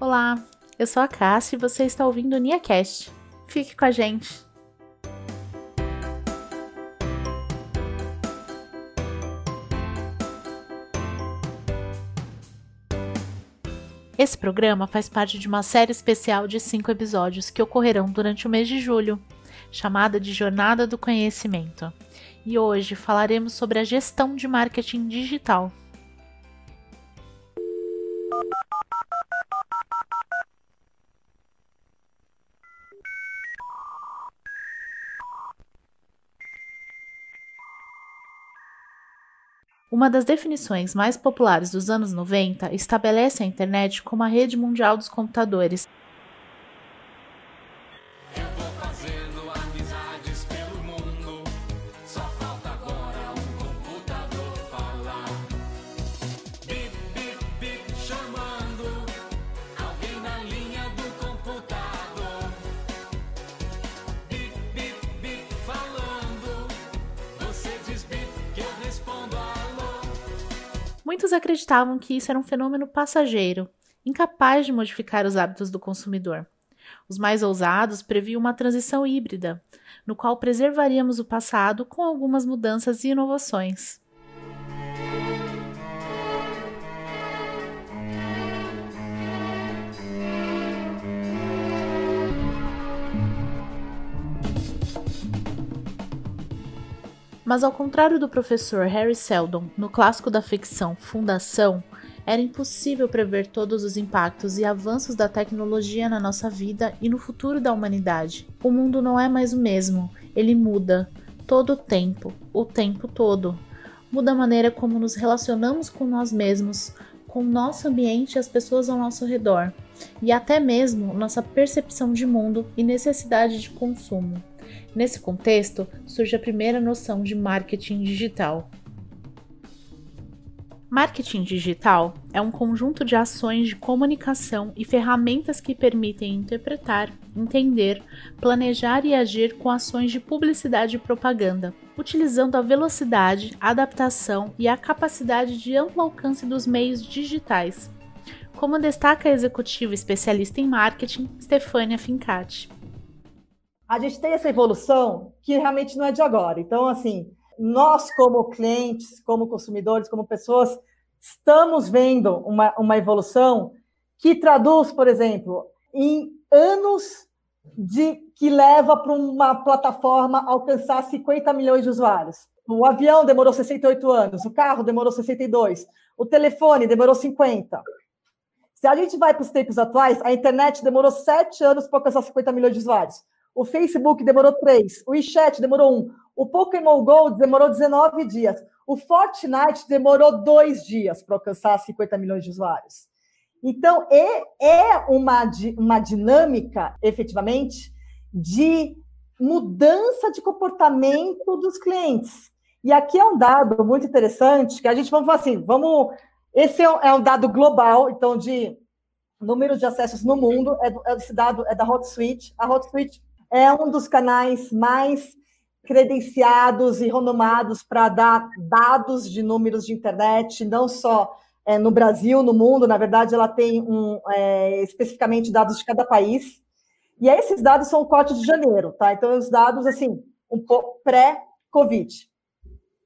Olá, eu sou a Cássia e você está ouvindo o NiaCast. Fique com a gente! Esse programa faz parte de uma série especial de cinco episódios que ocorrerão durante o mês de julho, chamada de Jornada do Conhecimento. E hoje falaremos sobre a gestão de marketing digital. Uma das definições mais populares dos anos 90 estabelece a internet como a rede mundial dos computadores, Muitos acreditavam que isso era um fenômeno passageiro, incapaz de modificar os hábitos do consumidor. Os mais ousados previam uma transição híbrida, no qual preservaríamos o passado com algumas mudanças e inovações. Mas ao contrário do professor Harry Seldon no clássico da ficção Fundação, era impossível prever todos os impactos e avanços da tecnologia na nossa vida e no futuro da humanidade. O mundo não é mais o mesmo, ele muda todo o tempo, o tempo todo. Muda a maneira como nos relacionamos com nós mesmos, com o nosso ambiente e as pessoas ao nosso redor, e até mesmo nossa percepção de mundo e necessidade de consumo. Nesse contexto, surge a primeira noção de marketing digital. Marketing digital é um conjunto de ações de comunicação e ferramentas que permitem interpretar, entender, planejar e agir com ações de publicidade e propaganda, utilizando a velocidade, adaptação e a capacidade de amplo alcance dos meios digitais, como destaca a executiva especialista em marketing Stefania Fincati a gente tem essa evolução que realmente não é de agora. Então, assim, nós, como clientes, como consumidores, como pessoas, estamos vendo uma, uma evolução que traduz, por exemplo, em anos de que leva para uma plataforma alcançar 50 milhões de usuários. O avião demorou 68 anos, o carro demorou 62, o telefone demorou 50. Se a gente vai para os tempos atuais, a internet demorou 7 anos para alcançar 50 milhões de usuários. O Facebook demorou três. O WeChat demorou um. O Pokémon Go demorou 19 dias. O Fortnite demorou dois dias para alcançar 50 milhões de usuários. Então, é uma, uma dinâmica, efetivamente, de mudança de comportamento dos clientes. E aqui é um dado muito interessante, que a gente vamos falar assim, vamos... Esse é um dado global, então, de número de acessos no mundo, é, esse dado é da HotSuite. A HotSuite é um dos canais mais credenciados e renomados para dar dados de números de internet, não só é, no Brasil, no mundo. Na verdade, ela tem um, é, especificamente dados de cada país. E esses dados são o corte de janeiro, tá? Então, os dados, assim, um pouco pré-Covid.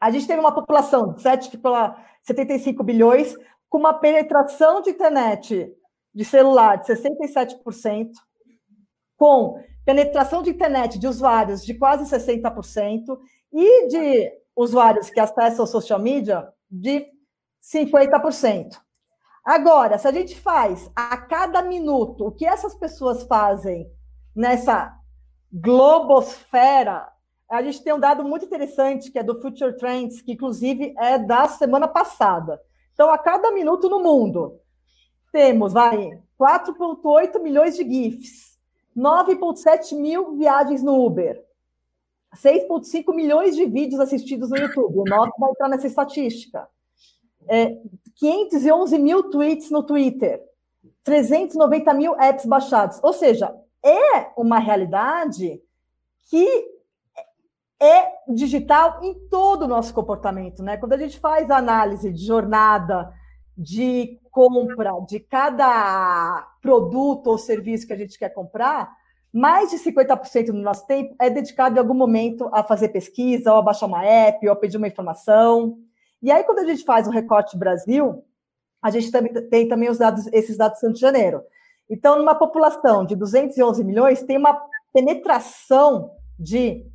A gente teve uma população de 7,75 bilhões, com uma penetração de internet de celular de 67%, com penetração de internet de usuários de quase 60% e de usuários que acessam social media de 50%. Agora, se a gente faz a cada minuto o que essas pessoas fazem nessa globosfera, a gente tem um dado muito interessante que é do Future Trends, que inclusive é da semana passada. Então, a cada minuto no mundo, temos, vai, 4,8 milhões de GIFs, 9,7 mil viagens no Uber, 6,5 milhões de vídeos assistidos no YouTube. O nosso vai entrar nessa estatística. É, 511 mil tweets no Twitter, 390 mil apps baixados. Ou seja, é uma realidade que é digital em todo o nosso comportamento, né? Quando a gente faz análise de jornada, de compra de cada produto ou serviço que a gente quer comprar, mais de 50% do nosso tempo é dedicado em algum momento a fazer pesquisa, ou a baixar uma app, ou a pedir uma informação. E aí, quando a gente faz o recorte Brasil, a gente também tem também os dados, esses dados do Rio de Janeiro. Então, numa população de 211 milhões, tem uma penetração de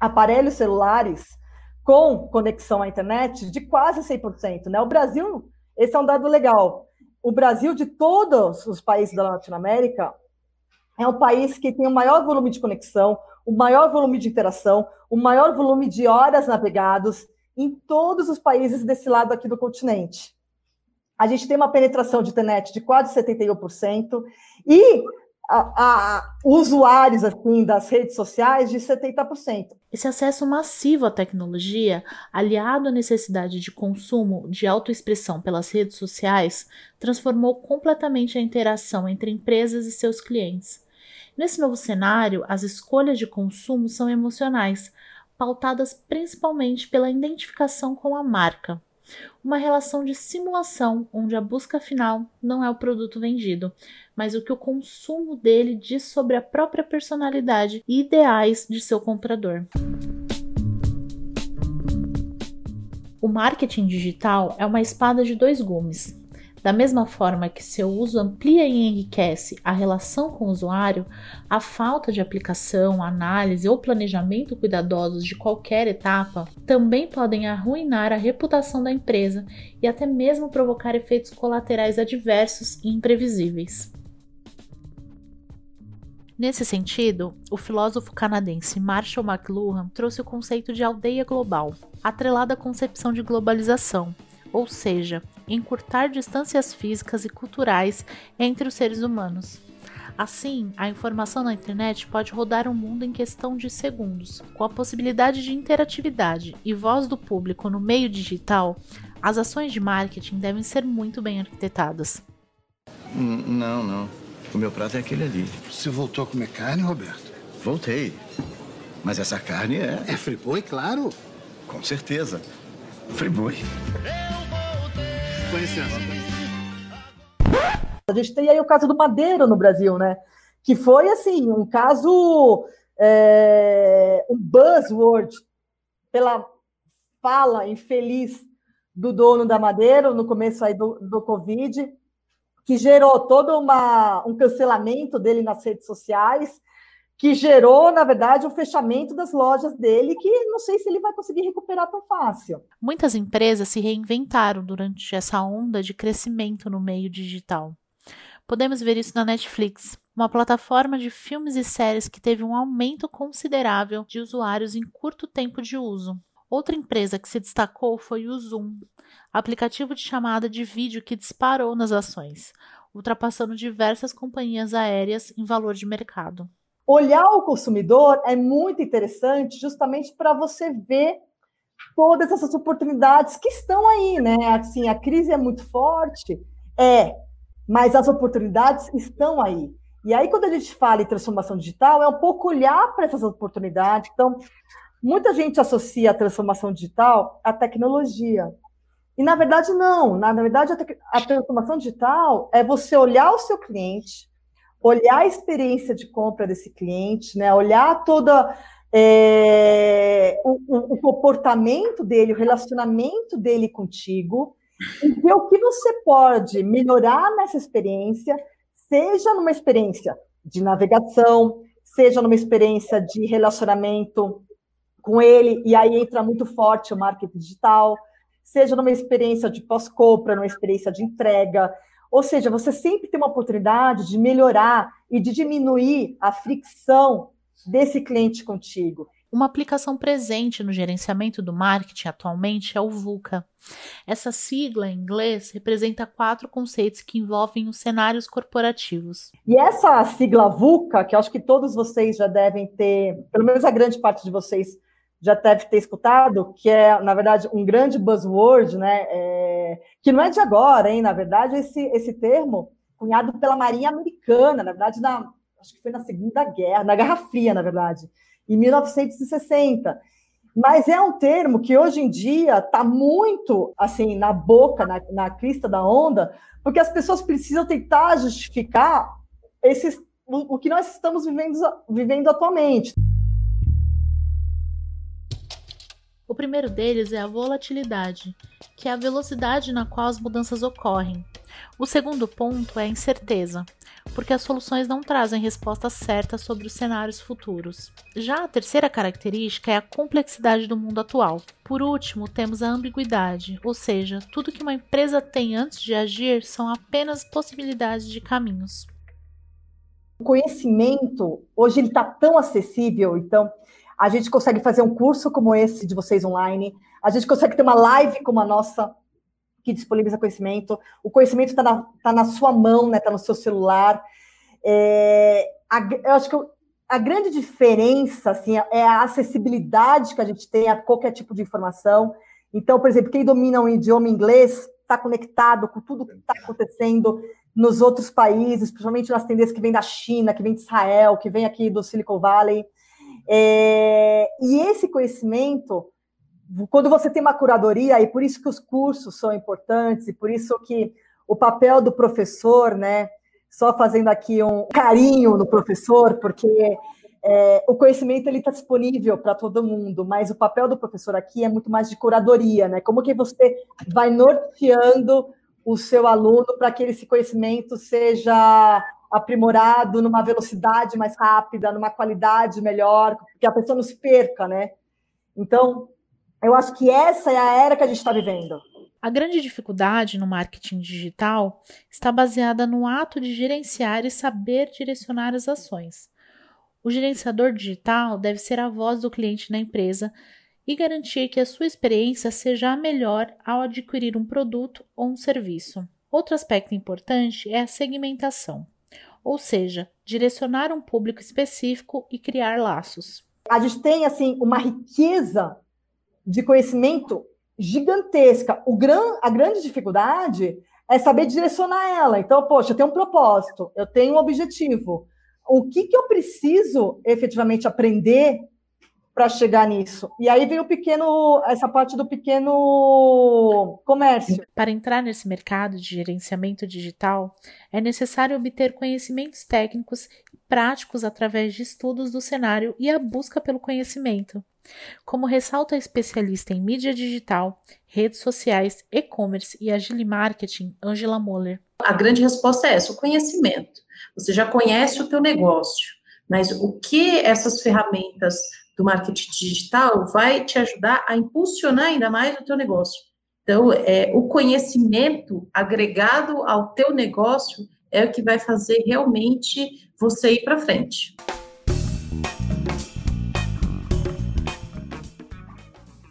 aparelhos celulares com conexão à internet de quase 100%. Né? O Brasil, esse é um dado legal. O Brasil, de todos os países da Latinoamérica, é o país que tem o maior volume de conexão, o maior volume de interação, o maior volume de horas navegados em todos os países desse lado aqui do continente. A gente tem uma penetração de internet de quase 71% e a, a, usuários assim das redes sociais de 70%. Esse acesso massivo à tecnologia, aliado à necessidade de consumo de autoexpressão pelas redes sociais, transformou completamente a interação entre empresas e seus clientes. Nesse novo cenário, as escolhas de consumo são emocionais, pautadas principalmente pela identificação com a marca. Uma relação de simulação onde a busca final não é o produto vendido, mas o que o consumo dele diz sobre a própria personalidade e ideais de seu comprador. O marketing digital é uma espada de dois gumes. Da mesma forma que seu uso amplia e enriquece a relação com o usuário, a falta de aplicação, análise ou planejamento cuidadosos de qualquer etapa também podem arruinar a reputação da empresa e até mesmo provocar efeitos colaterais adversos e imprevisíveis. Nesse sentido, o filósofo canadense Marshall McLuhan trouxe o conceito de aldeia global, atrelado à concepção de globalização, ou seja, encurtar distâncias físicas e culturais entre os seres humanos. Assim, a informação na internet pode rodar o mundo em questão de segundos. Com a possibilidade de interatividade e voz do público no meio digital, as ações de marketing devem ser muito bem arquitetadas. Não, não. O meu prato é aquele ali. Você voltou a comer carne, Roberto? Voltei. Mas essa carne é. É friboi, claro. Com certeza. Friboi. Licença. A gente tem aí o caso do Madeiro no Brasil, né? Que foi, assim, um caso, é, um buzzword pela fala infeliz do dono da Madeiro no começo aí do, do Covid, que gerou todo uma, um cancelamento dele nas redes sociais, que gerou, na verdade, o fechamento das lojas dele, que não sei se ele vai conseguir recuperar tão fácil. Muitas empresas se reinventaram durante essa onda de crescimento no meio digital. Podemos ver isso na Netflix, uma plataforma de filmes e séries que teve um aumento considerável de usuários em curto tempo de uso. Outra empresa que se destacou foi o Zoom, aplicativo de chamada de vídeo que disparou nas ações, ultrapassando diversas companhias aéreas em valor de mercado. Olhar o consumidor é muito interessante, justamente para você ver todas essas oportunidades que estão aí, né? Assim, a crise é muito forte, é, mas as oportunidades estão aí. E aí, quando a gente fala em transformação digital, é um pouco olhar para essas oportunidades. Então, muita gente associa a transformação digital à tecnologia. E na verdade, não. Na, verdade, a, a transformação digital é você olhar o seu cliente, olhar a experiência de compra desse cliente, né? olhar toda é, o, o, comportamento dele, o relacionamento dele contigo, e ver o que você pode melhorar nessa experiência, seja numa experiência de navegação, seja numa experiência de relacionamento com ele, e aí entra muito forte o marketing digital, seja numa experiência de pós-compra, numa experiência de entrega. Ou seja, você sempre tem uma oportunidade de melhorar e de diminuir a fricção desse cliente contigo. Uma aplicação presente no gerenciamento do marketing atualmente é o VUCA. Essa sigla em inglês representa quatro conceitos que envolvem os cenários corporativos. E essa sigla VUCA, que eu acho que todos vocês já devem ter, pelo menos a grande parte de vocês já deve ter escutado, que é, na verdade, um grande buzzword, né? É, que não é de agora, hein? Na verdade, esse, esse termo, cunhado pela Marinha Americana, na verdade, na, acho que foi na Segunda Guerra, na Guerra Fria, na verdade, em 1960. Mas é um termo que hoje em dia está muito assim na boca, na, na crista da onda, porque as pessoas precisam tentar justificar esses, o, o que nós estamos vivendo, vivendo atualmente. O primeiro deles é a volatilidade, que é a velocidade na qual as mudanças ocorrem. O segundo ponto é a incerteza, porque as soluções não trazem respostas certas sobre os cenários futuros. Já a terceira característica é a complexidade do mundo atual. Por último, temos a ambiguidade, ou seja, tudo que uma empresa tem antes de agir são apenas possibilidades de caminhos. O conhecimento, hoje ele está tão acessível, então a gente consegue fazer um curso como esse de vocês online, a gente consegue ter uma live como a nossa que disponibiliza conhecimento. O conhecimento está na, tá na sua mão, né? Está no seu celular. É, a, eu acho que a grande diferença assim, é a acessibilidade que a gente tem a qualquer tipo de informação. Então, por exemplo, quem domina o idioma inglês está conectado com tudo que está acontecendo nos outros países, principalmente nas tendências que vêm da China, que vem de Israel, que vem aqui do Silicon Valley. É, e esse conhecimento quando você tem uma curadoria, e por isso que os cursos são importantes, e por isso que o papel do professor, né? Só fazendo aqui um carinho no professor, porque é, o conhecimento ele está disponível para todo mundo, mas o papel do professor aqui é muito mais de curadoria, né? Como que você vai norteando o seu aluno para que esse conhecimento seja aprimorado numa velocidade mais rápida, numa qualidade melhor, que a pessoa não se perca, né? Então, eu acho que essa é a era que a gente está vivendo. A grande dificuldade no marketing digital está baseada no ato de gerenciar e saber direcionar as ações. O gerenciador digital deve ser a voz do cliente na empresa e garantir que a sua experiência seja a melhor ao adquirir um produto ou um serviço. Outro aspecto importante é a segmentação, ou seja, direcionar um público específico e criar laços. A gente tem assim uma riqueza de conhecimento gigantesca. O gran, a grande dificuldade é saber direcionar ela. Então, poxa, eu tenho um propósito, eu tenho um objetivo. O que, que eu preciso efetivamente aprender para chegar nisso? E aí vem o pequeno, essa parte do pequeno comércio. Para entrar nesse mercado de gerenciamento digital, é necessário obter conhecimentos técnicos e práticos através de estudos do cenário e a busca pelo conhecimento. Como ressalta a especialista em mídia digital, redes sociais, e-commerce e agile marketing, Angela Moller. A grande resposta é essa, o conhecimento. Você já conhece o teu negócio, mas o que essas ferramentas do marketing digital vai te ajudar a impulsionar ainda mais o teu negócio. Então, é, o conhecimento agregado ao teu negócio é o que vai fazer realmente você ir para frente.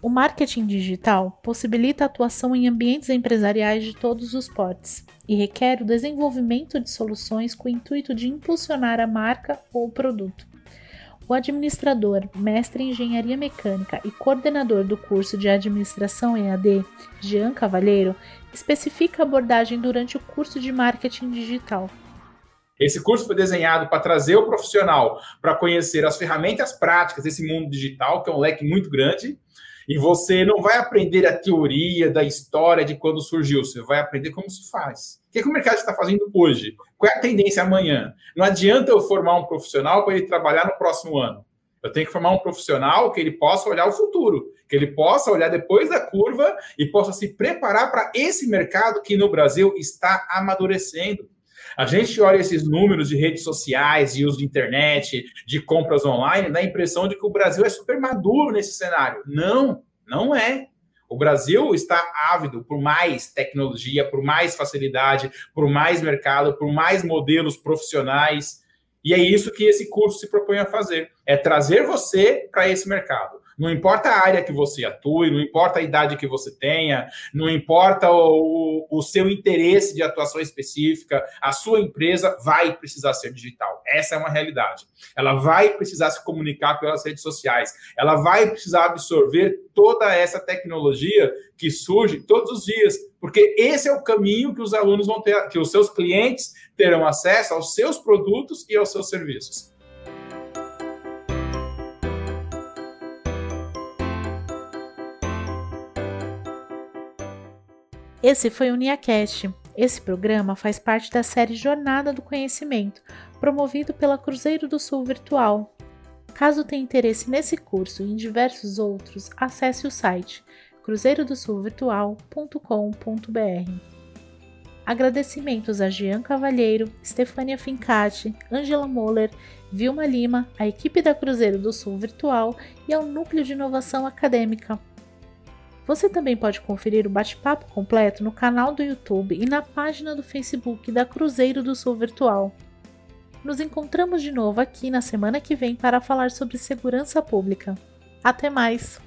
O marketing digital possibilita a atuação em ambientes empresariais de todos os portes e requer o desenvolvimento de soluções com o intuito de impulsionar a marca ou o produto. O administrador, mestre em engenharia mecânica e coordenador do curso de administração EAD, Jean Cavalheiro, especifica a abordagem durante o curso de marketing digital. Esse curso foi desenhado para trazer o profissional para conhecer as ferramentas práticas desse mundo digital, que é um leque muito grande, e você não vai aprender a teoria da história de quando surgiu, você vai aprender como se faz. O que, é que o mercado está fazendo hoje? Qual é a tendência amanhã? Não adianta eu formar um profissional para ele trabalhar no próximo ano. Eu tenho que formar um profissional que ele possa olhar o futuro, que ele possa olhar depois da curva e possa se preparar para esse mercado que no Brasil está amadurecendo. A gente olha esses números de redes sociais, de uso de internet, de compras online, dá a impressão de que o Brasil é super maduro nesse cenário. Não, não é. O Brasil está ávido por mais tecnologia, por mais facilidade, por mais mercado, por mais modelos profissionais. E é isso que esse curso se propõe a fazer: é trazer você para esse mercado. Não importa a área que você atue, não importa a idade que você tenha, não importa o, o seu interesse de atuação específica, a sua empresa vai precisar ser digital. Essa é uma realidade. Ela vai precisar se comunicar pelas redes sociais, ela vai precisar absorver toda essa tecnologia que surge todos os dias, porque esse é o caminho que os alunos vão ter, que os seus clientes terão acesso aos seus produtos e aos seus serviços. Esse foi o NiaCast. Esse programa faz parte da série Jornada do Conhecimento, promovido pela Cruzeiro do Sul Virtual. Caso tenha interesse nesse curso e em diversos outros, acesse o site cruzeirodosulvirtual.com.br. Agradecimentos a Jean Cavalheiro, Stefania Fincati, Angela Moller, Vilma Lima, a equipe da Cruzeiro do Sul Virtual e ao Núcleo de Inovação Acadêmica. Você também pode conferir o bate-papo completo no canal do YouTube e na página do Facebook da Cruzeiro do Sul Virtual. Nos encontramos de novo aqui na semana que vem para falar sobre segurança pública. Até mais!